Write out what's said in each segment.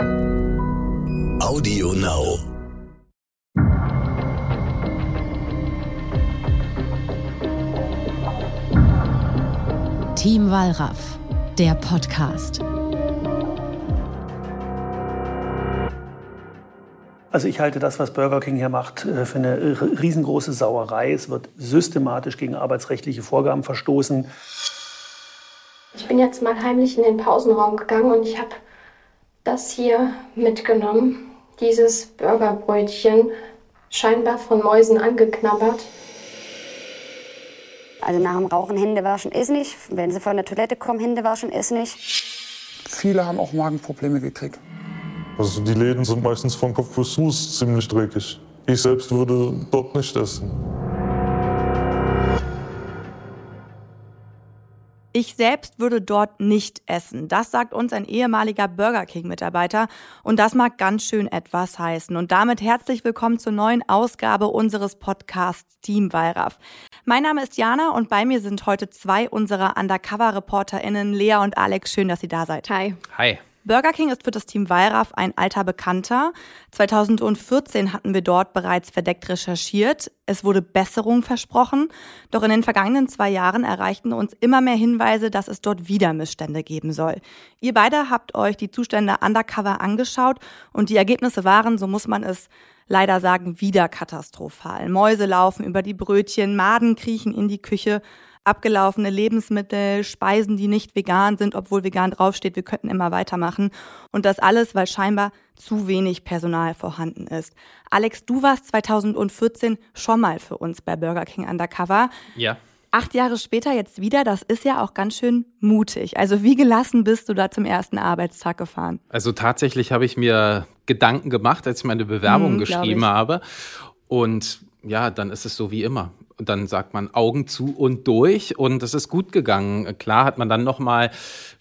Audio Now. Team Wallraff, der Podcast. Also ich halte das, was Burger King hier macht, äh, für eine riesengroße Sauerei. Es wird systematisch gegen arbeitsrechtliche Vorgaben verstoßen. Ich bin jetzt mal heimlich in den Pausenraum gegangen und ich habe das hier mitgenommen. Dieses Burgerbrötchen, scheinbar von Mäusen angeknabbert. Also nach dem Rauchen Hände waschen ist nicht. Wenn sie von der Toilette kommen, Hände waschen ist nicht. Viele haben auch Magenprobleme gekriegt. Also die Läden sind meistens von Kopf bis Fuß ziemlich dreckig. Ich selbst würde dort nicht essen. Ich selbst würde dort nicht essen. Das sagt uns ein ehemaliger Burger King-Mitarbeiter. Und das mag ganz schön etwas heißen. Und damit herzlich willkommen zur neuen Ausgabe unseres Podcasts Team Wallraff. Mein Name ist Jana und bei mir sind heute zwei unserer Undercover-ReporterInnen, Lea und Alex. Schön, dass ihr da seid. Hi. Hi. Burger King ist für das Team Wallraff ein alter Bekannter. 2014 hatten wir dort bereits verdeckt recherchiert. Es wurde Besserung versprochen. Doch in den vergangenen zwei Jahren erreichten uns immer mehr Hinweise, dass es dort wieder Missstände geben soll. Ihr beide habt euch die Zustände undercover angeschaut und die Ergebnisse waren, so muss man es leider sagen, wieder katastrophal. Mäuse laufen über die Brötchen, Maden kriechen in die Küche abgelaufene Lebensmittel, Speisen, die nicht vegan sind, obwohl vegan draufsteht. Wir könnten immer weitermachen. Und das alles, weil scheinbar zu wenig Personal vorhanden ist. Alex, du warst 2014 schon mal für uns bei Burger King Undercover. Ja. Acht Jahre später jetzt wieder, das ist ja auch ganz schön mutig. Also wie gelassen bist du da zum ersten Arbeitstag gefahren? Also tatsächlich habe ich mir Gedanken gemacht, als ich meine Bewerbung hm, geschrieben habe. Und ja, dann ist es so wie immer dann sagt man Augen zu und durch und es ist gut gegangen. Klar hat man dann noch mal,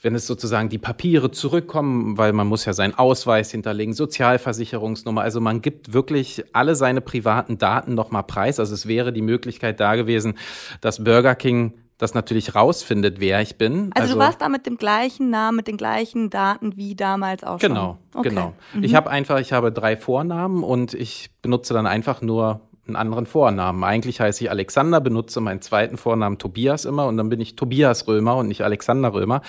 wenn es sozusagen die Papiere zurückkommen, weil man muss ja seinen Ausweis hinterlegen, Sozialversicherungsnummer, also man gibt wirklich alle seine privaten Daten noch mal preis. Also es wäre die Möglichkeit da gewesen, dass Burger King das natürlich rausfindet, wer ich bin. Also, also, du warst da mit dem gleichen Namen, mit den gleichen Daten wie damals auch genau, schon. Genau, okay. genau. Mhm. Ich habe einfach, ich habe drei Vornamen und ich benutze dann einfach nur einen anderen Vornamen. Eigentlich heiße ich Alexander, benutze meinen zweiten Vornamen Tobias immer und dann bin ich Tobias Römer und nicht Alexander Römer.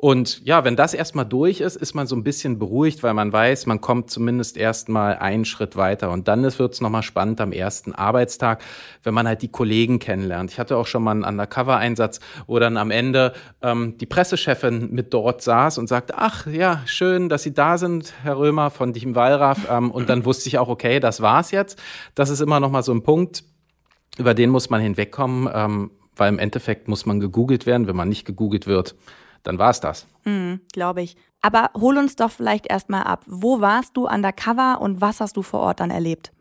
Und ja, wenn das erstmal durch ist, ist man so ein bisschen beruhigt, weil man weiß, man kommt zumindest erstmal einen Schritt weiter. Und dann wird es nochmal spannend am ersten Arbeitstag, wenn man halt die Kollegen kennenlernt. Ich hatte auch schon mal einen Undercover-Einsatz, wo dann am Ende ähm, die Pressechefin mit dort saß und sagte, ach ja, schön, dass Sie da sind, Herr Römer von Team Wallraff. Ähm, und dann wusste ich auch, okay, das war's jetzt. Das ist immer nochmal so ein Punkt, über den muss man hinwegkommen, ähm, weil im Endeffekt muss man gegoogelt werden. Wenn man nicht gegoogelt wird, dann war es das. Mhm, Glaube ich. Aber hol uns doch vielleicht erstmal ab. Wo warst du undercover und was hast du vor Ort dann erlebt?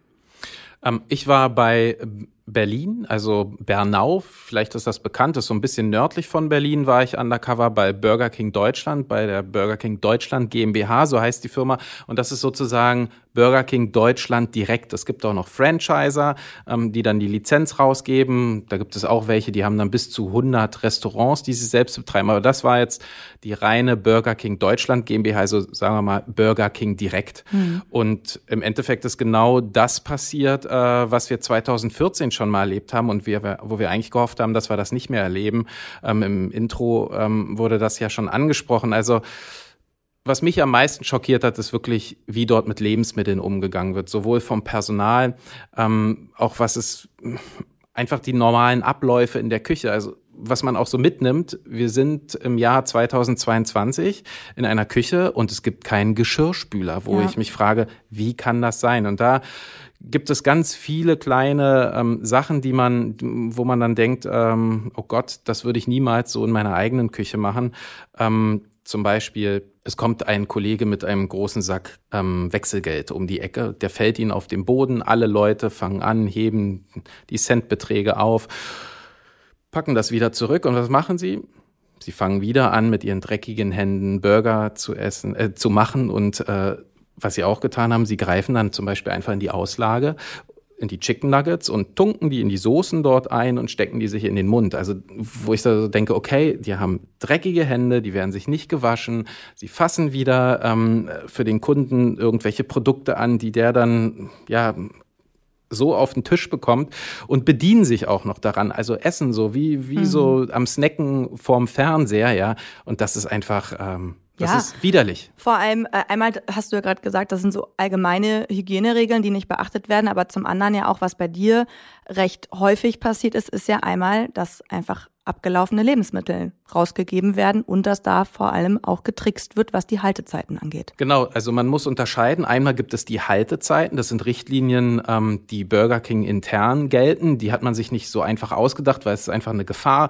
Ähm, ich war bei Berlin, also Bernau, vielleicht ist das bekannt, ist so ein bisschen nördlich von Berlin, war ich undercover bei Burger King Deutschland, bei der Burger King Deutschland GmbH, so heißt die Firma. Und das ist sozusagen Burger King Deutschland direkt. Es gibt auch noch Franchiser, ähm, die dann die Lizenz rausgeben. Da gibt es auch welche, die haben dann bis zu 100 Restaurants, die sie selbst betreiben. Aber das war jetzt die reine Burger King Deutschland GmbH, also sagen wir mal Burger King direkt. Mhm. Und im Endeffekt ist genau das passiert, äh, was wir 2014 schon mal erlebt haben und wir, wo wir eigentlich gehofft haben, dass wir das nicht mehr erleben. Ähm, Im Intro ähm, wurde das ja schon angesprochen. Also was mich am meisten schockiert hat, ist wirklich, wie dort mit Lebensmitteln umgegangen wird, sowohl vom Personal, ähm, auch was es einfach die normalen Abläufe in der Küche, also was man auch so mitnimmt, wir sind im Jahr 2022 in einer Küche und es gibt keinen Geschirrspüler, wo ja. ich mich frage, wie kann das sein? Und da gibt es ganz viele kleine ähm, Sachen, die man, wo man dann denkt, ähm, oh Gott, das würde ich niemals so in meiner eigenen Küche machen. Ähm, zum Beispiel, es kommt ein Kollege mit einem großen Sack ähm, Wechselgeld um die Ecke, der fällt ihnen auf den Boden, alle Leute fangen an, heben die Centbeträge auf, packen das wieder zurück. Und was machen sie? Sie fangen wieder an, mit ihren dreckigen Händen Burger zu essen, äh, zu machen. Und äh, was sie auch getan haben, sie greifen dann zum Beispiel einfach in die Auslage in die Chicken Nuggets und tunken die in die Soßen dort ein und stecken die sich in den Mund. Also wo ich so denke, okay, die haben dreckige Hände, die werden sich nicht gewaschen, sie fassen wieder ähm, für den Kunden irgendwelche Produkte an, die der dann ja so auf den Tisch bekommt und bedienen sich auch noch daran. Also essen so wie, wie mhm. so am Snacken vorm Fernseher, ja. Und das ist einfach. Ähm, das ja. ist widerlich. Vor allem, äh, einmal hast du ja gerade gesagt, das sind so allgemeine Hygieneregeln, die nicht beachtet werden, aber zum anderen ja auch, was bei dir recht häufig passiert ist, ist ja einmal, dass einfach abgelaufene Lebensmittel rausgegeben werden und dass da vor allem auch getrickst wird, was die Haltezeiten angeht. Genau, also man muss unterscheiden. Einmal gibt es die Haltezeiten, das sind Richtlinien, ähm, die Burger King intern gelten. Die hat man sich nicht so einfach ausgedacht, weil es ist einfach eine Gefahr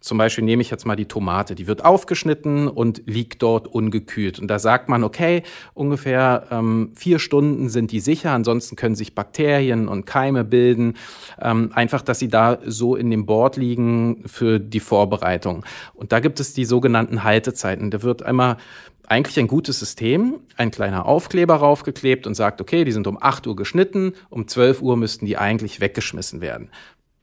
zum Beispiel nehme ich jetzt mal die Tomate, die wird aufgeschnitten und liegt dort ungekühlt. Und da sagt man, okay, ungefähr ähm, vier Stunden sind die sicher, ansonsten können sich Bakterien und Keime bilden. Ähm, einfach, dass sie da so in dem Board liegen für die Vorbereitung. Und da gibt es die sogenannten Haltezeiten. Da wird einmal eigentlich ein gutes System, ein kleiner Aufkleber raufgeklebt und sagt, okay, die sind um 8 Uhr geschnitten, um 12 Uhr müssten die eigentlich weggeschmissen werden.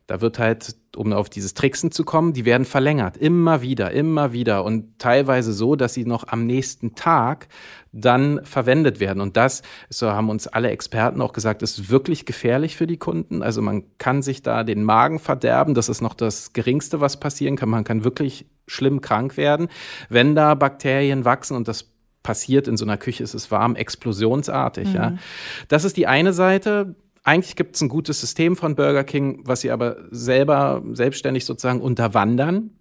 Da wird halt, um auf dieses Tricksen zu kommen, die werden verlängert. Immer wieder, immer wieder. Und teilweise so, dass sie noch am nächsten Tag dann verwendet werden. Und das, so haben uns alle Experten auch gesagt, ist wirklich gefährlich für die Kunden. Also man kann sich da den Magen verderben. Das ist noch das Geringste, was passieren kann. Man kann wirklich schlimm krank werden, wenn da Bakterien wachsen und das passiert in so einer Küche, ist es warm, explosionsartig. Mhm. Ja. Das ist die eine Seite eigentlich gibt es ein gutes System von Burger King, was sie aber selber selbstständig sozusagen unterwandern.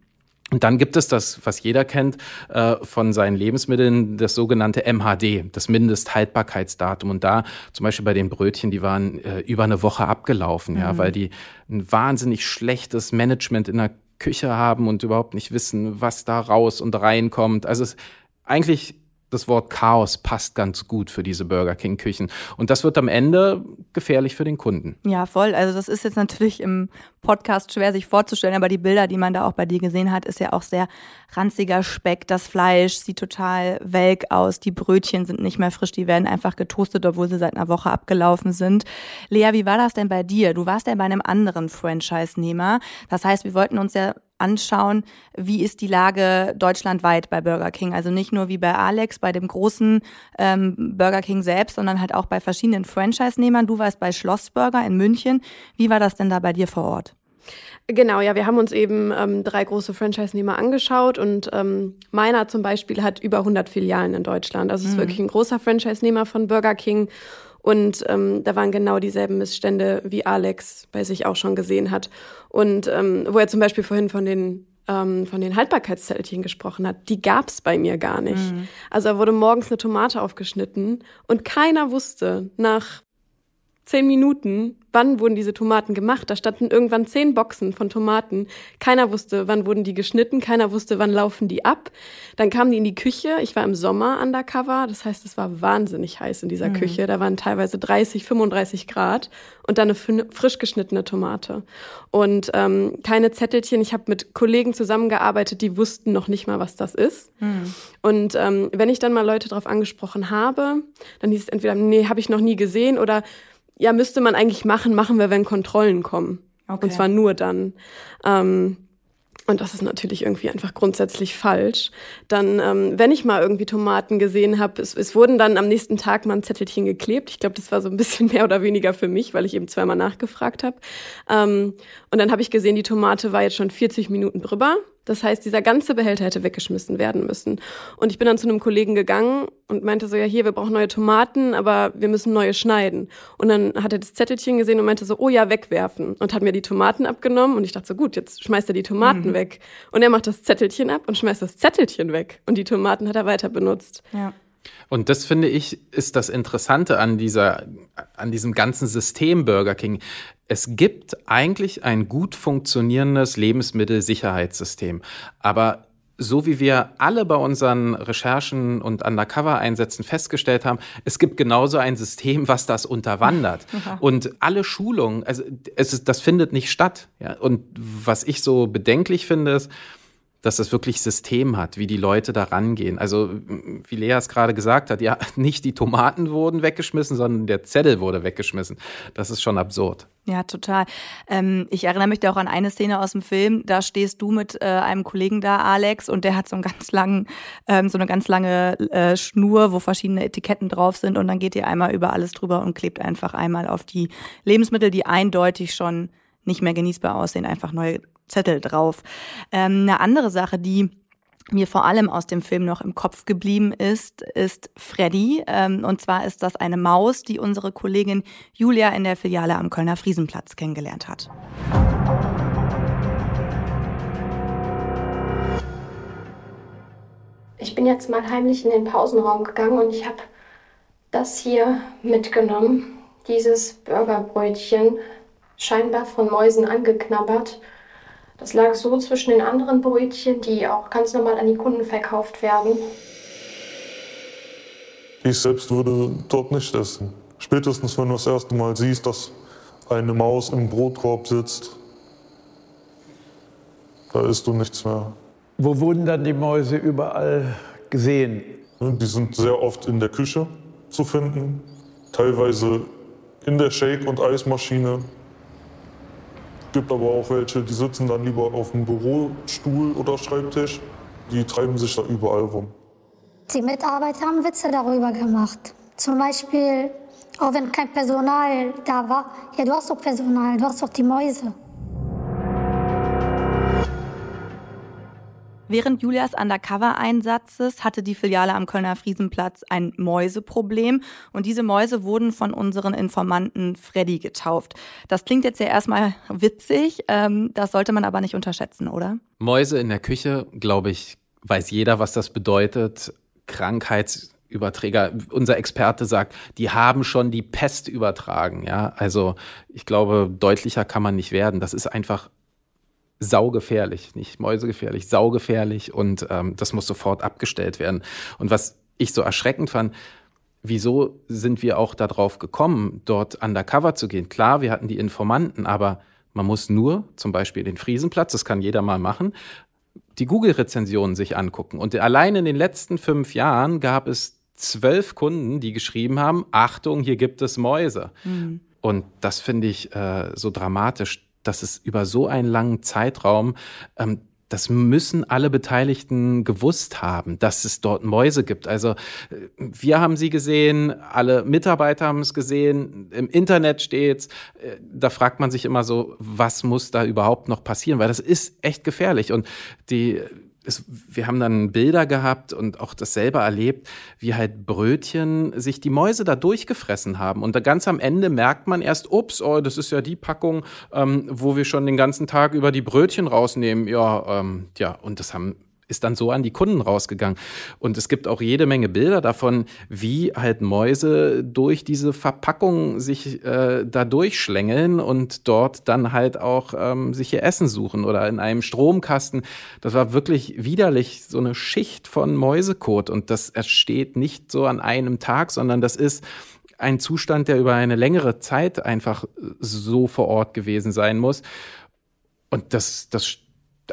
Und dann gibt es das, was jeder kennt äh, von seinen Lebensmitteln, das sogenannte MHD, das Mindesthaltbarkeitsdatum. Und da zum Beispiel bei den Brötchen, die waren äh, über eine Woche abgelaufen, mhm. ja, weil die ein wahnsinnig schlechtes Management in der Küche haben und überhaupt nicht wissen, was da raus und reinkommt. Also es, eigentlich das Wort Chaos passt ganz gut für diese Burger King Küchen. Und das wird am Ende gefährlich für den Kunden. Ja, voll. Also das ist jetzt natürlich im Podcast schwer sich vorzustellen, aber die Bilder, die man da auch bei dir gesehen hat, ist ja auch sehr ranziger Speck. Das Fleisch sieht total welk aus. Die Brötchen sind nicht mehr frisch. Die werden einfach getoastet, obwohl sie seit einer Woche abgelaufen sind. Lea, wie war das denn bei dir? Du warst ja bei einem anderen Franchise-Nehmer. Das heißt, wir wollten uns ja anschauen, wie ist die Lage deutschlandweit bei Burger King. Also nicht nur wie bei Alex, bei dem großen ähm, Burger King selbst, sondern halt auch bei verschiedenen Franchise-Nehmern. Du warst bei Schlossburger in München. Wie war das denn da bei dir vor Ort? Genau, ja, wir haben uns eben ähm, drei große Franchise-Nehmer angeschaut und ähm, meiner zum Beispiel hat über 100 Filialen in Deutschland. Also es ist mhm. wirklich ein großer Franchise-Nehmer von Burger King und ähm, da waren genau dieselben Missstände, wie Alex bei sich auch schon gesehen hat. Und ähm, wo er zum Beispiel vorhin von den ähm, von den Haltbarkeitszellchen gesprochen hat, die gab's bei mir gar nicht. Mhm. Also da wurde morgens eine Tomate aufgeschnitten und keiner wusste nach zehn Minuten, wann wurden diese Tomaten gemacht. Da standen irgendwann zehn Boxen von Tomaten. Keiner wusste, wann wurden die geschnitten. Keiner wusste, wann laufen die ab. Dann kamen die in die Küche. Ich war im Sommer undercover. Das heißt, es war wahnsinnig heiß in dieser mhm. Küche. Da waren teilweise 30, 35 Grad und dann eine frisch geschnittene Tomate. Und ähm, keine Zettelchen. Ich habe mit Kollegen zusammengearbeitet, die wussten noch nicht mal, was das ist. Mhm. Und ähm, wenn ich dann mal Leute darauf angesprochen habe, dann hieß es entweder, nee, habe ich noch nie gesehen oder ja, müsste man eigentlich machen, machen wir, wenn Kontrollen kommen. Okay. Und zwar nur dann. Ähm, und das ist natürlich irgendwie einfach grundsätzlich falsch. Dann, ähm, wenn ich mal irgendwie Tomaten gesehen habe, es, es wurden dann am nächsten Tag mal ein Zettelchen geklebt. Ich glaube, das war so ein bisschen mehr oder weniger für mich, weil ich eben zweimal nachgefragt habe. Ähm, und dann habe ich gesehen, die Tomate war jetzt schon 40 Minuten drüber. Das heißt, dieser ganze Behälter hätte weggeschmissen werden müssen. Und ich bin dann zu einem Kollegen gegangen und meinte so, ja, hier, wir brauchen neue Tomaten, aber wir müssen neue schneiden. Und dann hat er das Zettelchen gesehen und meinte so, oh ja, wegwerfen. Und hat mir die Tomaten abgenommen und ich dachte so, gut, jetzt schmeißt er die Tomaten mhm. weg. Und er macht das Zettelchen ab und schmeißt das Zettelchen weg. Und die Tomaten hat er weiter benutzt. Ja. Und das finde ich ist das Interessante an dieser, an diesem ganzen System Burger King es gibt eigentlich ein gut funktionierendes Lebensmittelsicherheitssystem. Aber so wie wir alle bei unseren Recherchen und Undercover-Einsätzen festgestellt haben, es gibt genauso ein System, was das unterwandert. Ja. Und alle Schulungen, also es ist, das findet nicht statt. Ja? Und was ich so bedenklich finde, ist, dass es wirklich System hat, wie die Leute da rangehen. Also, wie Lea es gerade gesagt hat, ja, nicht die Tomaten wurden weggeschmissen, sondern der Zettel wurde weggeschmissen. Das ist schon absurd. Ja, total. Ähm, ich erinnere mich da auch an eine Szene aus dem Film. Da stehst du mit äh, einem Kollegen da, Alex, und der hat so einen ganz langen, ähm, so eine ganz lange äh, Schnur, wo verschiedene Etiketten drauf sind, und dann geht ihr einmal über alles drüber und klebt einfach einmal auf die Lebensmittel, die eindeutig schon nicht mehr genießbar aussehen, einfach neue Zettel drauf. Ähm, eine andere Sache, die mir vor allem aus dem Film noch im Kopf geblieben ist, ist Freddy. Ähm, und zwar ist das eine Maus, die unsere Kollegin Julia in der Filiale am Kölner Friesenplatz kennengelernt hat. Ich bin jetzt mal heimlich in den Pausenraum gegangen und ich habe das hier mitgenommen, dieses Burgerbrötchen, scheinbar von Mäusen angeknabbert. Das lag so zwischen den anderen Brötchen, die auch ganz normal an die Kunden verkauft werden. Ich selbst würde dort nicht essen. Spätestens, wenn du das erste Mal siehst, dass eine Maus im Brotkorb sitzt, da isst du nichts mehr. Wo wurden dann die Mäuse überall gesehen? Die sind sehr oft in der Küche zu finden, teilweise in der Shake- und Eismaschine. Gibt aber auch welche, die sitzen dann lieber auf dem Bürostuhl oder Schreibtisch. Die treiben sich da überall rum. Die Mitarbeiter haben Witze darüber gemacht. Zum Beispiel, auch wenn kein Personal da war. Ja, du hast doch Personal, du hast doch die Mäuse. Während Julias Undercover-Einsatzes hatte die Filiale am Kölner Friesenplatz ein Mäuseproblem und diese Mäuse wurden von unseren Informanten Freddy getauft. Das klingt jetzt ja erstmal witzig, ähm, das sollte man aber nicht unterschätzen, oder? Mäuse in der Küche, glaube ich, weiß jeder, was das bedeutet. Krankheitsüberträger. Unser Experte sagt, die haben schon die Pest übertragen. Ja, also ich glaube, deutlicher kann man nicht werden. Das ist einfach saugefährlich, nicht mäusegefährlich, saugefährlich und ähm, das muss sofort abgestellt werden. Und was ich so erschreckend fand, wieso sind wir auch darauf gekommen, dort undercover zu gehen? Klar, wir hatten die Informanten, aber man muss nur zum Beispiel den Friesenplatz, das kann jeder mal machen, die Google-Rezensionen sich angucken. Und allein in den letzten fünf Jahren gab es zwölf Kunden, die geschrieben haben, Achtung, hier gibt es Mäuse. Mhm. Und das finde ich äh, so dramatisch dass es über so einen langen Zeitraum ähm, das müssen alle Beteiligten gewusst haben, dass es dort Mäuse gibt. Also äh, wir haben sie gesehen, alle Mitarbeiter haben es gesehen, im Internet steht's. Äh, da fragt man sich immer so, was muss da überhaupt noch passieren? Weil das ist echt gefährlich. Und die es, wir haben dann Bilder gehabt und auch das selber erlebt, wie halt Brötchen sich die Mäuse da durchgefressen haben. Und da ganz am Ende merkt man erst, ups, oh, das ist ja die Packung, ähm, wo wir schon den ganzen Tag über die Brötchen rausnehmen. Ja, ähm, ja, und das haben ist dann so an die Kunden rausgegangen. Und es gibt auch jede Menge Bilder davon, wie halt Mäuse durch diese Verpackung sich äh, da durchschlängeln und dort dann halt auch ähm, sich ihr Essen suchen oder in einem Stromkasten. Das war wirklich widerlich, so eine Schicht von Mäusekot. Und das entsteht nicht so an einem Tag, sondern das ist ein Zustand, der über eine längere Zeit einfach so vor Ort gewesen sein muss. Und das, das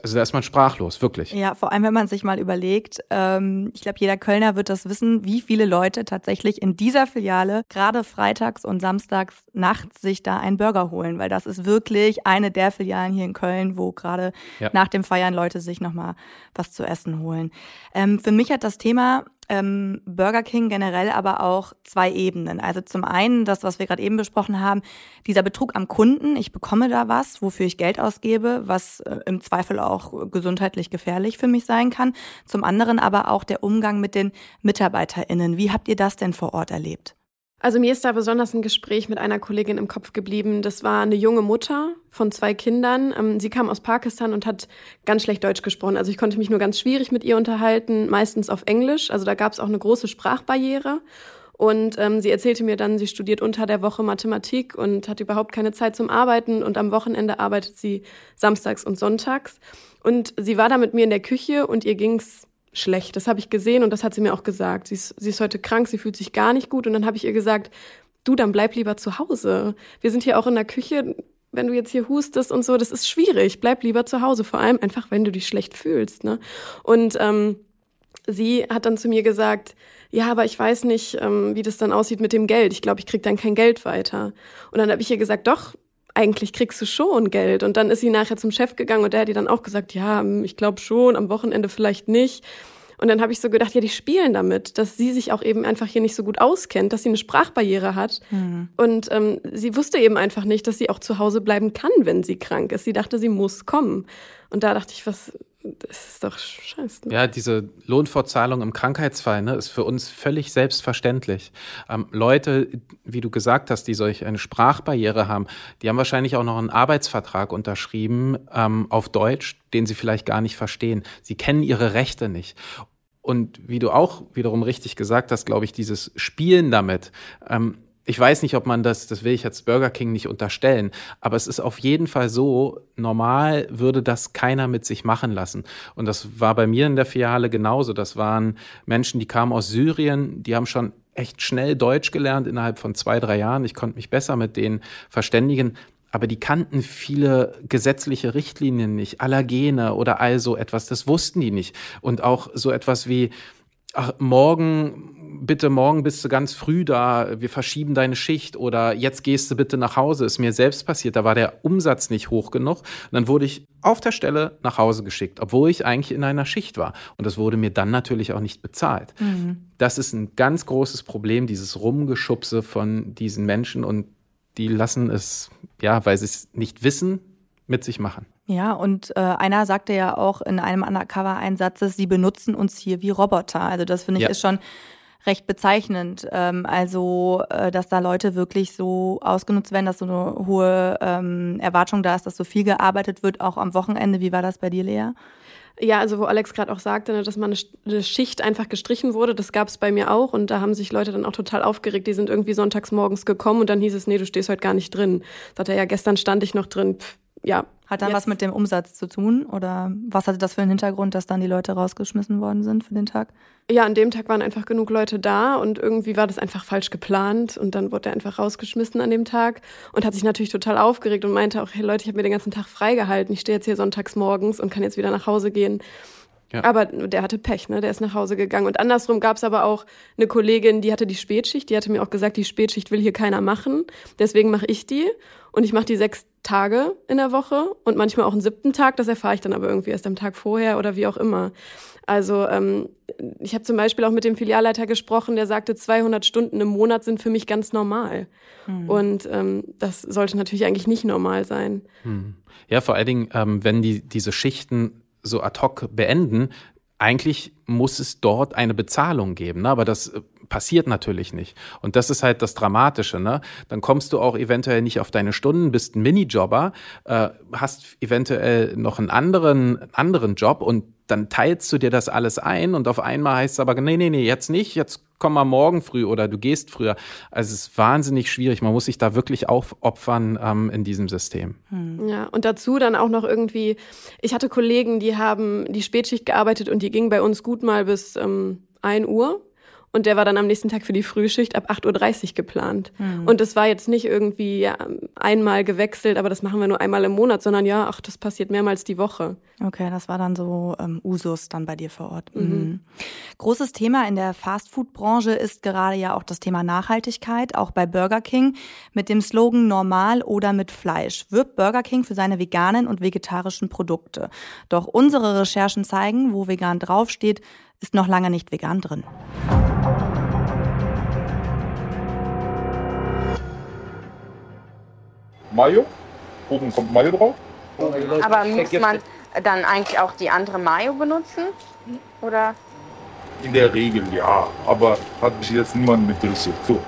also da ist man sprachlos, wirklich. Ja, vor allem, wenn man sich mal überlegt, ähm, ich glaube, jeder Kölner wird das wissen, wie viele Leute tatsächlich in dieser Filiale gerade freitags und samstags nachts sich da einen Burger holen, weil das ist wirklich eine der Filialen hier in Köln, wo gerade ja. nach dem Feiern Leute sich nochmal was zu essen holen. Ähm, für mich hat das Thema ähm, Burger King generell aber auch zwei Ebenen. Also zum einen das, was wir gerade eben besprochen haben, dieser Betrug am Kunden. Ich bekomme da was, wofür ich Geld ausgebe, was äh, im Zweifel auch gesundheitlich gefährlich für mich sein kann. Zum anderen aber auch der Umgang mit den MitarbeiterInnen. Wie habt ihr das denn vor Ort erlebt? Also mir ist da besonders ein Gespräch mit einer Kollegin im Kopf geblieben. Das war eine junge Mutter von zwei Kindern. Ähm, sie kam aus Pakistan und hat ganz schlecht Deutsch gesprochen. Also ich konnte mich nur ganz schwierig mit ihr unterhalten, meistens auf Englisch. Also da gab es auch eine große Sprachbarriere. Und ähm, sie erzählte mir dann, sie studiert unter der Woche Mathematik und hat überhaupt keine Zeit zum Arbeiten. Und am Wochenende arbeitet sie samstags und sonntags. Und sie war da mit mir in der Küche und ihr ging's schlecht. Das habe ich gesehen und das hat sie mir auch gesagt. Sie ist, sie ist heute krank, sie fühlt sich gar nicht gut. Und dann habe ich ihr gesagt, du, dann bleib lieber zu Hause. Wir sind hier auch in der Küche. wenn du jetzt hier hustest und so, das ist schwierig. Bleib lieber zu Hause, vor allem einfach, wenn du dich schlecht fühlst. Ne? Und ähm, sie hat dann zu mir gesagt, ja, aber ich weiß nicht, ähm, wie das dann aussieht mit dem Geld. Ich glaube, ich krieg dann kein Geld weiter. Und dann habe ich ihr gesagt, doch, eigentlich kriegst du schon Geld. Und dann ist sie nachher zum Chef gegangen und der hat ihr dann auch gesagt, ja, ich glaube schon, am Wochenende vielleicht nicht. Und dann habe ich so gedacht, ja, die spielen damit, dass sie sich auch eben einfach hier nicht so gut auskennt, dass sie eine Sprachbarriere hat. Mhm. Und ähm, sie wusste eben einfach nicht, dass sie auch zu Hause bleiben kann, wenn sie krank ist. Sie dachte, sie muss kommen. Und da dachte ich, was, das ist doch scheiße. Ja, diese Lohnfortzahlung im Krankheitsfall ne, ist für uns völlig selbstverständlich. Ähm, Leute, wie du gesagt hast, die solch eine Sprachbarriere haben, die haben wahrscheinlich auch noch einen Arbeitsvertrag unterschrieben ähm, auf Deutsch, den sie vielleicht gar nicht verstehen. Sie kennen ihre Rechte nicht. Und wie du auch wiederum richtig gesagt hast, glaube ich, dieses Spielen damit, ähm, ich weiß nicht, ob man das, das will ich jetzt Burger King nicht unterstellen, aber es ist auf jeden Fall so, normal würde das keiner mit sich machen lassen. Und das war bei mir in der Filiale genauso. Das waren Menschen, die kamen aus Syrien, die haben schon echt schnell Deutsch gelernt innerhalb von zwei, drei Jahren. Ich konnte mich besser mit denen verständigen aber die kannten viele gesetzliche Richtlinien nicht, Allergene oder all so etwas, das wussten die nicht. Und auch so etwas wie, ach, morgen, bitte morgen bist du ganz früh da, wir verschieben deine Schicht oder jetzt gehst du bitte nach Hause, ist mir selbst passiert, da war der Umsatz nicht hoch genug. Und dann wurde ich auf der Stelle nach Hause geschickt, obwohl ich eigentlich in einer Schicht war. Und das wurde mir dann natürlich auch nicht bezahlt. Mhm. Das ist ein ganz großes Problem, dieses Rumgeschubse von diesen Menschen und die lassen es, ja, weil sie es nicht wissen, mit sich machen. Ja, und äh, einer sagte ja auch in einem Undercover-Einsatz, sie benutzen uns hier wie Roboter. Also das finde ich ja. ist schon recht bezeichnend. Ähm, also, äh, dass da Leute wirklich so ausgenutzt werden, dass so eine hohe ähm, Erwartung da ist, dass so viel gearbeitet wird, auch am Wochenende. Wie war das bei dir, Lea? Ja, also wo Alex gerade auch sagte, ne, dass man eine Schicht einfach gestrichen wurde, das gab es bei mir auch und da haben sich Leute dann auch total aufgeregt. Die sind irgendwie sonntags morgens gekommen und dann hieß es, nee, du stehst heute gar nicht drin. Sagt er, ja, gestern stand ich noch drin. Pff, ja. Hat dann jetzt. was mit dem Umsatz zu tun oder was hatte das für einen Hintergrund, dass dann die Leute rausgeschmissen worden sind für den Tag? Ja, an dem Tag waren einfach genug Leute da und irgendwie war das einfach falsch geplant und dann wurde er einfach rausgeschmissen an dem Tag und hat sich natürlich total aufgeregt und meinte auch, hey Leute, ich habe mir den ganzen Tag freigehalten, ich stehe jetzt hier sonntags morgens und kann jetzt wieder nach Hause gehen. Ja. Aber der hatte Pech, ne? Der ist nach Hause gegangen. Und andersrum gab es aber auch eine Kollegin, die hatte die Spätschicht. Die hatte mir auch gesagt, die Spätschicht will hier keiner machen. Deswegen mache ich die. Und ich mache die sechs Tage in der Woche und manchmal auch einen siebten Tag. Das erfahre ich dann aber irgendwie erst am Tag vorher oder wie auch immer. Also ähm, ich habe zum Beispiel auch mit dem Filialleiter gesprochen, der sagte, 200 Stunden im Monat sind für mich ganz normal. Hm. Und ähm, das sollte natürlich eigentlich nicht normal sein. Hm. Ja, vor allen Dingen, ähm, wenn die diese Schichten so ad hoc beenden, eigentlich muss es dort eine Bezahlung geben. Ne? Aber das äh, passiert natürlich nicht. Und das ist halt das Dramatische. Ne? Dann kommst du auch eventuell nicht auf deine Stunden, bist ein Minijobber, äh, hast eventuell noch einen anderen, anderen Job und dann teilst du dir das alles ein und auf einmal heißt es aber, nee, nee, nee, jetzt nicht, jetzt komm mal morgen früh oder du gehst früher. Also es ist wahnsinnig schwierig. Man muss sich da wirklich aufopfern ähm, in diesem System. Hm. Ja, und dazu dann auch noch irgendwie, ich hatte Kollegen, die haben die Spätschicht gearbeitet und die ging bei uns gut mal bis ähm, 1 Uhr. Und der war dann am nächsten Tag für die Frühschicht ab 8.30 Uhr geplant. Mhm. Und das war jetzt nicht irgendwie ja, einmal gewechselt, aber das machen wir nur einmal im Monat, sondern ja, ach, das passiert mehrmals die Woche. Okay, das war dann so ähm, Usus dann bei dir vor Ort. Mhm. Mhm. Großes Thema in der Fastfood-Branche ist gerade ja auch das Thema Nachhaltigkeit, auch bei Burger King. Mit dem Slogan Normal oder mit Fleisch wirbt Burger King für seine veganen und vegetarischen Produkte. Doch unsere Recherchen zeigen, wo vegan draufsteht, ist noch lange nicht vegan drin. Mayo. Oben kommt Mayo drauf. Aber muss man dann eigentlich auch die andere Mayo benutzen? Oder? In der Regel ja, aber hat mich jetzt niemand interessiert. So.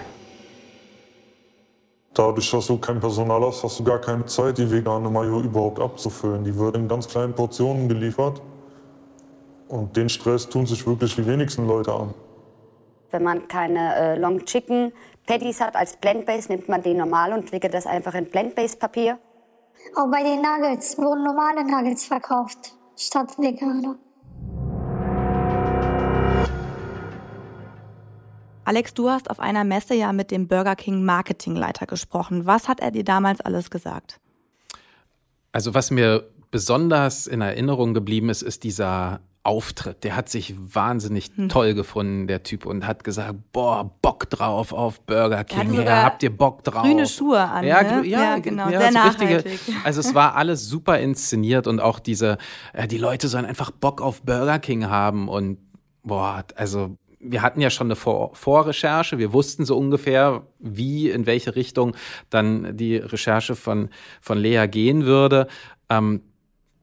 Dadurch, dass du kein Personal hast, hast du gar keine Zeit, die vegane Mayo überhaupt abzufüllen. Die wird in ganz kleinen Portionen geliefert. Und den Stress tun sich wirklich die wenigsten Leute an. Wenn man keine äh, Long Chicken Patties hat als Plant-Based, nimmt man die normal und wickelt das einfach in Plant-Based Papier. Auch bei den Nuggets wurden normale Nuggets verkauft, statt vegane. Alex, du hast auf einer Messe ja mit dem Burger King Marketingleiter gesprochen. Was hat er dir damals alles gesagt? Also was mir besonders in Erinnerung geblieben ist, ist dieser Auftritt. Der hat sich wahnsinnig hm. toll gefunden, der Typ, und hat gesagt, boah, Bock drauf auf Burger King. Ja, habt ihr Bock drauf? Grüne Schuhe an. Ja, ne? ja, ja, genau. Ja, Sehr so nachhaltig. Richtige, also es war alles super inszeniert und auch diese, äh, die Leute sollen einfach Bock auf Burger King haben und boah, also wir hatten ja schon eine Vor Vorrecherche, wir wussten so ungefähr, wie, in welche Richtung dann die Recherche von, von Lea gehen würde. Ähm,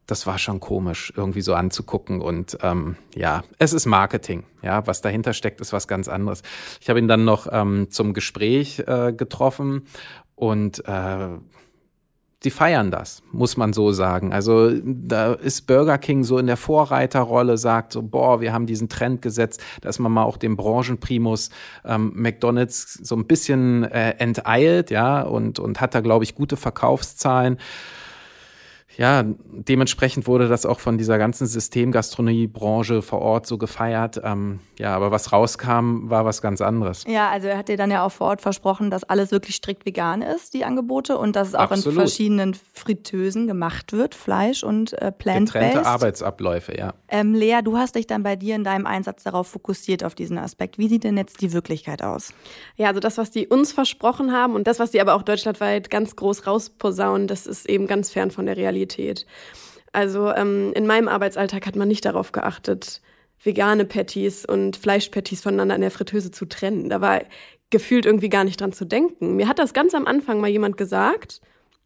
das war schon komisch, irgendwie so anzugucken. Und ähm, ja, es ist Marketing. Ja, was dahinter steckt, ist was ganz anderes. Ich habe ihn dann noch ähm, zum Gespräch äh, getroffen und äh, sie feiern das, muss man so sagen. Also da ist Burger King so in der Vorreiterrolle, sagt so, boah, wir haben diesen Trend gesetzt, dass man mal auch den Branchenprimus ähm, McDonald's so ein bisschen äh, enteilt, ja, und, und hat da, glaube ich, gute Verkaufszahlen ja, dementsprechend wurde das auch von dieser ganzen Systemgastronomiebranche vor Ort so gefeiert. Ähm, ja, aber was rauskam, war was ganz anderes. Ja, also er hat dir dann ja auch vor Ort versprochen, dass alles wirklich strikt vegan ist, die Angebote, und dass es auch Absolut. in verschiedenen Fritteusen gemacht wird, Fleisch und äh, Plant-Based. Getrennte Arbeitsabläufe, ja. Ähm, Lea, du hast dich dann bei dir in deinem Einsatz darauf fokussiert, auf diesen Aspekt. Wie sieht denn jetzt die Wirklichkeit aus? Ja, also das, was die uns versprochen haben und das, was die aber auch deutschlandweit ganz groß rausposaunen, das ist eben ganz fern von der Realität. Qualität. Also ähm, in meinem Arbeitsalltag hat man nicht darauf geachtet, vegane Patties und Fleischpatties voneinander in der Fritteuse zu trennen. Da war gefühlt irgendwie gar nicht dran zu denken. Mir hat das ganz am Anfang mal jemand gesagt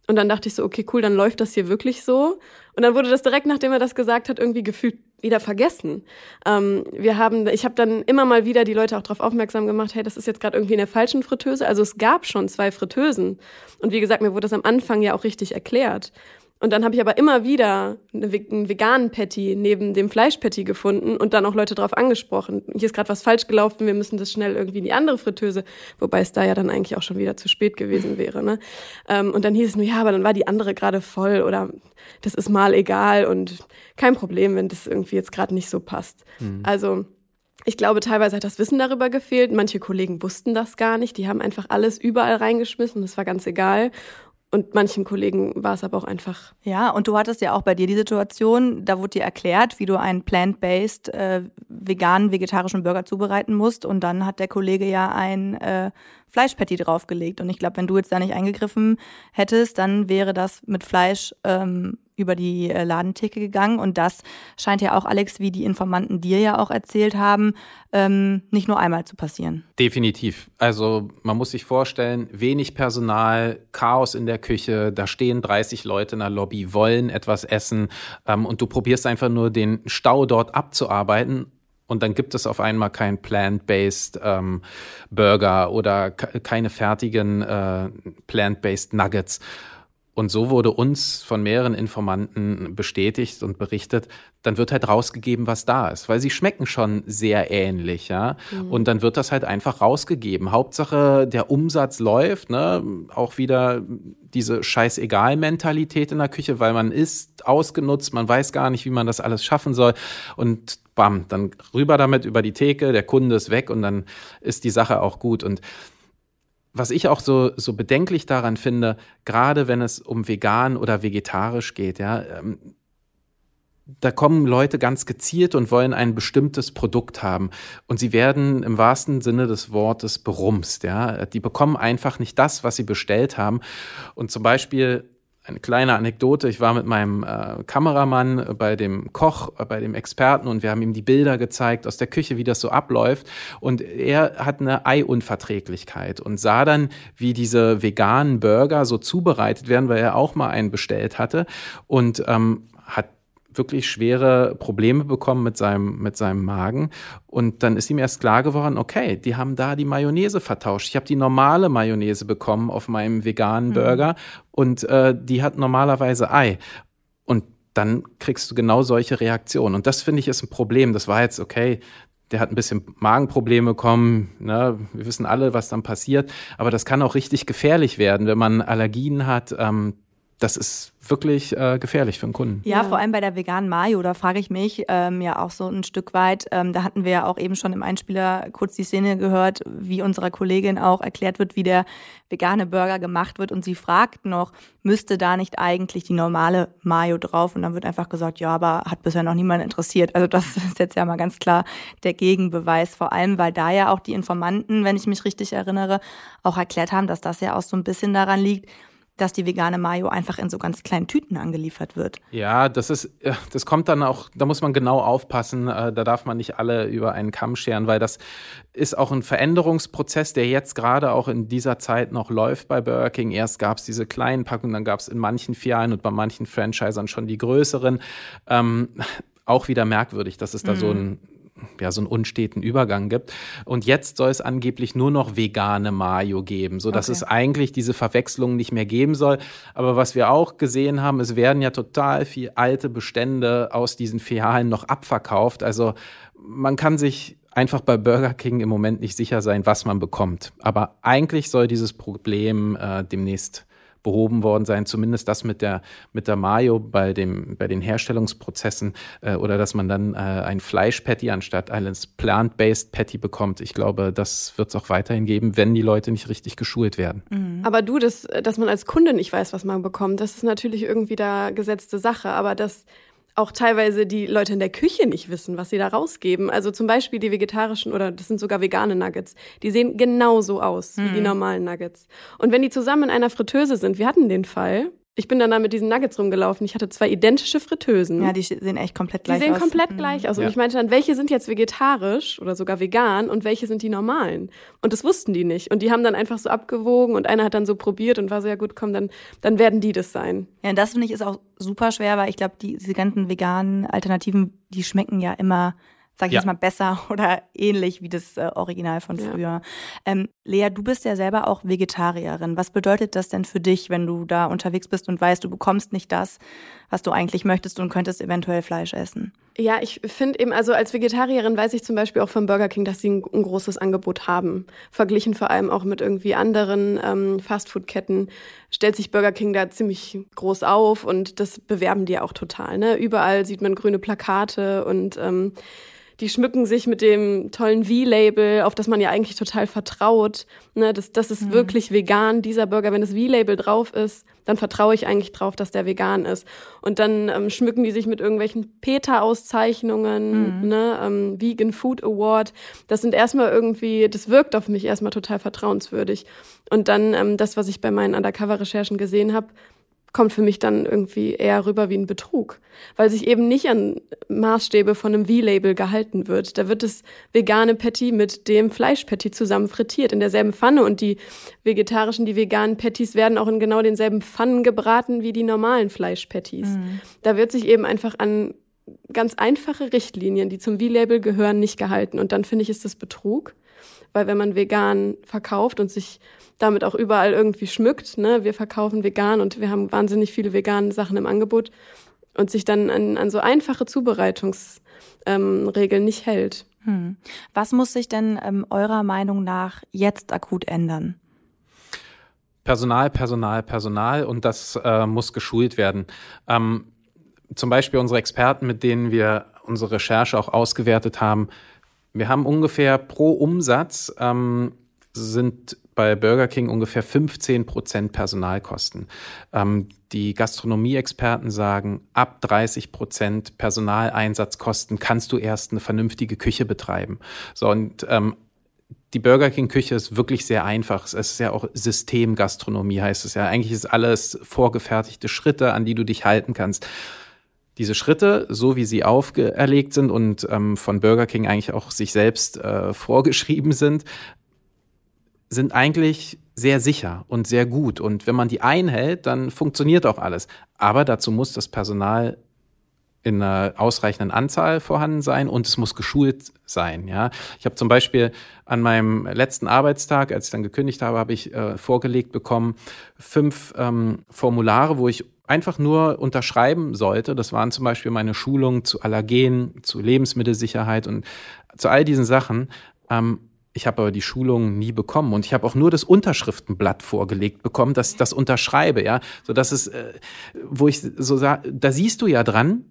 und dann dachte ich so, okay, cool, dann läuft das hier wirklich so. Und dann wurde das direkt, nachdem er das gesagt hat, irgendwie gefühlt wieder vergessen. Ähm, wir haben, ich habe dann immer mal wieder die Leute auch darauf aufmerksam gemacht, hey, das ist jetzt gerade irgendwie in der falschen Fritteuse. Also es gab schon zwei Fritteusen. Und wie gesagt, mir wurde das am Anfang ja auch richtig erklärt. Und dann habe ich aber immer wieder einen veganen Patty neben dem Fleischpatty gefunden und dann auch Leute darauf angesprochen. Hier ist gerade was falsch gelaufen, wir müssen das schnell irgendwie in die andere Fritteuse, wobei es da ja dann eigentlich auch schon wieder zu spät gewesen wäre. Ne? Ähm, und dann hieß es nur, ja, aber dann war die andere gerade voll oder das ist mal egal und kein Problem, wenn das irgendwie jetzt gerade nicht so passt. Mhm. Also ich glaube, teilweise hat das Wissen darüber gefehlt. Manche Kollegen wussten das gar nicht. Die haben einfach alles überall reingeschmissen. Das war ganz egal. Und manchen Kollegen war es aber auch einfach. Ja, und du hattest ja auch bei dir die Situation, da wurde dir erklärt, wie du einen plant-based äh, veganen, vegetarischen Burger zubereiten musst. Und dann hat der Kollege ja ein äh, Fleischpatty draufgelegt. Und ich glaube, wenn du jetzt da nicht eingegriffen hättest, dann wäre das mit Fleisch ähm, über die äh, Ladentheke gegangen. Und das scheint ja auch, Alex, wie die Informanten dir ja auch erzählt haben, ähm, nicht nur einmal zu passieren. Definitiv. Also man muss sich vorstellen, wenig Personal, Chaos in der Küche, da stehen 30 Leute in der Lobby, wollen etwas essen ähm, und du probierst einfach nur den Stau dort abzuarbeiten und dann gibt es auf einmal kein plant-based ähm, Burger oder keine fertigen äh, plant-based Nuggets. Und so wurde uns von mehreren Informanten bestätigt und berichtet, dann wird halt rausgegeben, was da ist, weil sie schmecken schon sehr ähnlich, ja. Mhm. Und dann wird das halt einfach rausgegeben. Hauptsache, der Umsatz läuft, ne? Auch wieder diese Scheißegal-Mentalität in der Küche, weil man ist ausgenutzt, man weiß gar nicht, wie man das alles schaffen soll. Und bam, dann rüber damit über die Theke, der Kunde ist weg und dann ist die Sache auch gut. Und was ich auch so, so bedenklich daran finde, gerade wenn es um vegan oder vegetarisch geht, ja, ähm, da kommen Leute ganz gezielt und wollen ein bestimmtes Produkt haben. Und sie werden im wahrsten Sinne des Wortes berumst, ja. Die bekommen einfach nicht das, was sie bestellt haben. Und zum Beispiel eine kleine Anekdote. Ich war mit meinem äh, Kameramann bei dem Koch, äh, bei dem Experten und wir haben ihm die Bilder gezeigt aus der Küche, wie das so abläuft. Und er hat eine Eiunverträglichkeit und sah dann, wie diese veganen Burger so zubereitet werden, weil er auch mal einen bestellt hatte und ähm, hat wirklich schwere Probleme bekommen mit seinem, mit seinem Magen. Und dann ist ihm erst klar geworden, okay, die haben da die Mayonnaise vertauscht. Ich habe die normale Mayonnaise bekommen auf meinem veganen mhm. Burger und äh, die hat normalerweise Ei. Und dann kriegst du genau solche Reaktionen. Und das finde ich ist ein Problem. Das war jetzt, okay, der hat ein bisschen Magenprobleme bekommen. Ne? Wir wissen alle, was dann passiert. Aber das kann auch richtig gefährlich werden, wenn man Allergien hat. Ähm, das ist wirklich äh, gefährlich für den Kunden. Ja, ja, vor allem bei der veganen Mayo, da frage ich mich ähm, ja auch so ein Stück weit, ähm, da hatten wir ja auch eben schon im Einspieler kurz die Szene gehört, wie unserer Kollegin auch erklärt wird, wie der vegane Burger gemacht wird und sie fragt noch, müsste da nicht eigentlich die normale Mayo drauf? Und dann wird einfach gesagt, ja, aber hat bisher noch niemand interessiert. Also das ist jetzt ja mal ganz klar der Gegenbeweis, vor allem, weil da ja auch die Informanten, wenn ich mich richtig erinnere, auch erklärt haben, dass das ja auch so ein bisschen daran liegt, dass die vegane Mayo einfach in so ganz kleinen Tüten angeliefert wird. Ja, das ist, das kommt dann auch, da muss man genau aufpassen, äh, da darf man nicht alle über einen Kamm scheren, weil das ist auch ein Veränderungsprozess, der jetzt gerade auch in dieser Zeit noch läuft bei Burger King. Erst gab es diese kleinen Packungen, dann gab es in manchen Filialen und bei manchen Franchisern schon die größeren. Ähm, auch wieder merkwürdig, dass es da mhm. so ein ja, so einen unsteten Übergang gibt. Und jetzt soll es angeblich nur noch vegane Mayo geben, so dass okay. es eigentlich diese Verwechslung nicht mehr geben soll. Aber was wir auch gesehen haben, es werden ja total viel alte Bestände aus diesen Filialen noch abverkauft. Also man kann sich einfach bei Burger King im Moment nicht sicher sein, was man bekommt. Aber eigentlich soll dieses Problem äh, demnächst behoben worden sein, zumindest das mit der, mit der Mayo bei, dem, bei den Herstellungsprozessen äh, oder dass man dann äh, ein Fleischpatty anstatt eines Plant-Based Patty bekommt. Ich glaube, das wird es auch weiterhin geben, wenn die Leute nicht richtig geschult werden. Mhm. Aber du, das, dass man als Kunde nicht weiß, was man bekommt, das ist natürlich irgendwie da gesetzte Sache, aber das auch teilweise die Leute in der Küche nicht wissen, was sie da rausgeben. Also zum Beispiel die vegetarischen oder das sind sogar vegane Nuggets. Die sehen genauso aus mhm. wie die mhm. normalen Nuggets. Und wenn die zusammen in einer Fritteuse sind, wir hatten den Fall, ich bin dann da mit diesen Nuggets rumgelaufen. Ich hatte zwei identische Fritteusen. Ja, die sehen echt komplett gleich aus. Die sehen aus. komplett mhm. gleich aus. Und ja. ich meinte dann, welche sind jetzt vegetarisch oder sogar vegan und welche sind die normalen? Und das wussten die nicht. Und die haben dann einfach so abgewogen und einer hat dann so probiert und war so, ja gut, komm, dann, dann werden die das sein. Ja, und das finde ich ist auch super schwer, weil ich glaube, die, diese ganzen veganen Alternativen, die schmecken ja immer sag ich ja. jetzt mal, besser oder ähnlich wie das äh, Original von früher. Ja. Ähm, Lea, du bist ja selber auch Vegetarierin. Was bedeutet das denn für dich, wenn du da unterwegs bist und weißt, du bekommst nicht das, was du eigentlich möchtest und könntest eventuell Fleisch essen? Ja, ich finde eben, also als Vegetarierin weiß ich zum Beispiel auch von Burger King, dass sie ein, ein großes Angebot haben. Verglichen vor allem auch mit irgendwie anderen ähm, Fastfood-Ketten stellt sich Burger King da ziemlich groß auf und das bewerben die auch total. Ne? Überall sieht man grüne Plakate und ähm, die schmücken sich mit dem tollen V-Label, auf das man ja eigentlich total vertraut. Ne, das, das ist mhm. wirklich vegan, dieser Burger. Wenn das V-Label drauf ist, dann vertraue ich eigentlich drauf, dass der vegan ist. Und dann ähm, schmücken die sich mit irgendwelchen PETA-Auszeichnungen, mhm. ne, ähm, Vegan Food Award. Das sind erstmal irgendwie, das wirkt auf mich erstmal total vertrauenswürdig. Und dann ähm, das, was ich bei meinen Undercover-Recherchen gesehen habe, kommt für mich dann irgendwie eher rüber wie ein Betrug, weil sich eben nicht an Maßstäbe von einem V-Label gehalten wird. Da wird das vegane Patty mit dem Fleischpatty zusammen frittiert in derselben Pfanne und die vegetarischen, die veganen Patties werden auch in genau denselben Pfannen gebraten wie die normalen Fleischpatties. Mhm. Da wird sich eben einfach an ganz einfache Richtlinien, die zum V-Label gehören, nicht gehalten und dann finde ich, ist das Betrug, weil wenn man vegan verkauft und sich damit auch überall irgendwie schmückt. Ne? Wir verkaufen vegan und wir haben wahnsinnig viele vegane Sachen im Angebot und sich dann an, an so einfache Zubereitungsregeln ähm, nicht hält. Hm. Was muss sich denn ähm, eurer Meinung nach jetzt akut ändern? Personal, Personal, Personal und das äh, muss geschult werden. Ähm, zum Beispiel unsere Experten, mit denen wir unsere Recherche auch ausgewertet haben, wir haben ungefähr pro Umsatz ähm, sind bei Burger King ungefähr 15 Prozent Personalkosten. Ähm, die Gastronomieexperten sagen, ab 30 Prozent Personaleinsatzkosten kannst du erst eine vernünftige Küche betreiben. So und ähm, die Burger King Küche ist wirklich sehr einfach. Es ist ja auch Systemgastronomie, heißt es ja. Eigentlich ist alles vorgefertigte Schritte, an die du dich halten kannst. Diese Schritte, so wie sie auferlegt sind und ähm, von Burger King eigentlich auch sich selbst äh, vorgeschrieben sind, sind eigentlich sehr sicher und sehr gut. Und wenn man die einhält, dann funktioniert auch alles. Aber dazu muss das Personal in einer ausreichenden Anzahl vorhanden sein und es muss geschult sein. Ja, ich habe zum Beispiel an meinem letzten Arbeitstag, als ich dann gekündigt habe, habe ich äh, vorgelegt bekommen fünf ähm, Formulare, wo ich einfach nur unterschreiben sollte. Das waren zum Beispiel meine Schulungen zu Allergen, zu Lebensmittelsicherheit und zu all diesen Sachen. Ähm, Ich habe aber die Schulung nie bekommen und ich habe auch nur das Unterschriftenblatt vorgelegt bekommen, dass ich das unterschreibe, ja, so dass es, äh, wo ich so sage, da siehst du ja dran,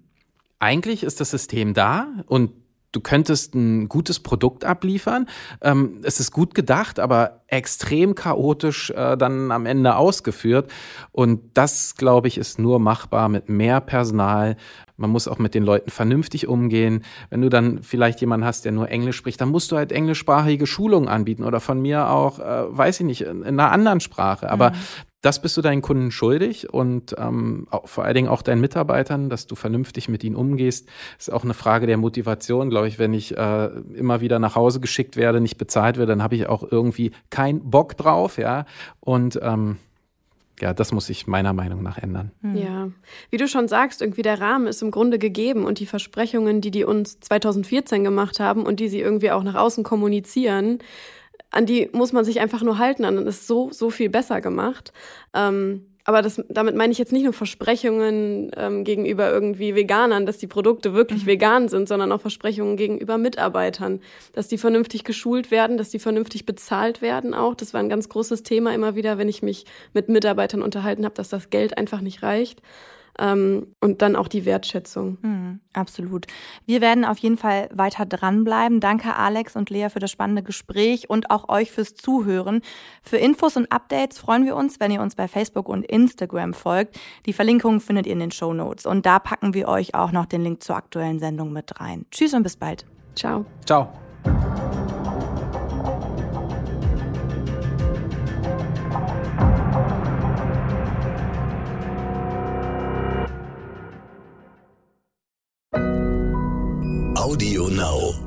eigentlich ist das System da und du könntest ein gutes Produkt abliefern. Ähm, es ist gut gedacht, aber extrem chaotisch äh, dann am Ende ausgeführt. Und das, glaube ich, ist nur machbar mit mehr Personal. Man muss auch mit den Leuten vernünftig umgehen. Wenn du dann vielleicht jemanden hast, der nur Englisch spricht, dann musst du halt englischsprachige Schulungen anbieten oder von mir auch, äh, weiß ich nicht, in, in einer anderen Sprache. Aber mhm das bist du deinen Kunden schuldig und ähm, auch, vor allen Dingen auch deinen Mitarbeitern, dass du vernünftig mit ihnen umgehst. Das ist auch eine Frage der Motivation, glaube ich. Wenn ich äh, immer wieder nach Hause geschickt werde, nicht bezahlt werde, dann habe ich auch irgendwie keinen Bock drauf, ja. Und ähm, ja, das muss sich meiner Meinung nach ändern. Hm. Ja, wie du schon sagst, irgendwie der Rahmen ist im Grunde gegeben und die Versprechungen, die die uns 2014 gemacht haben und die sie irgendwie auch nach außen kommunizieren, an die muss man sich einfach nur halten, dann ist so, so viel besser gemacht. Ähm, aber das, damit meine ich jetzt nicht nur Versprechungen ähm, gegenüber irgendwie Veganern, dass die Produkte wirklich mhm. vegan sind, sondern auch Versprechungen gegenüber Mitarbeitern, dass die vernünftig geschult werden, dass die vernünftig bezahlt werden auch. Das war ein ganz großes Thema immer wieder, wenn ich mich mit Mitarbeitern unterhalten habe, dass das Geld einfach nicht reicht ähm, und dann auch die Wertschätzung. Mhm, absolut. Wir werden auf jeden Fall weiter dranbleiben. Danke Alex und Lea für das spannende Gespräch und auch euch fürs Zuhören. Für Infos und Updates freuen wir uns, wenn ihr uns bei Facebook und Instagram folgt. Die Verlinkungen findet ihr in den Show Notes und da packen wir euch auch noch den Link zur aktuellen Sendung mit rein. Tschüss und bis bald. Ciao. Ciao. Audio Now.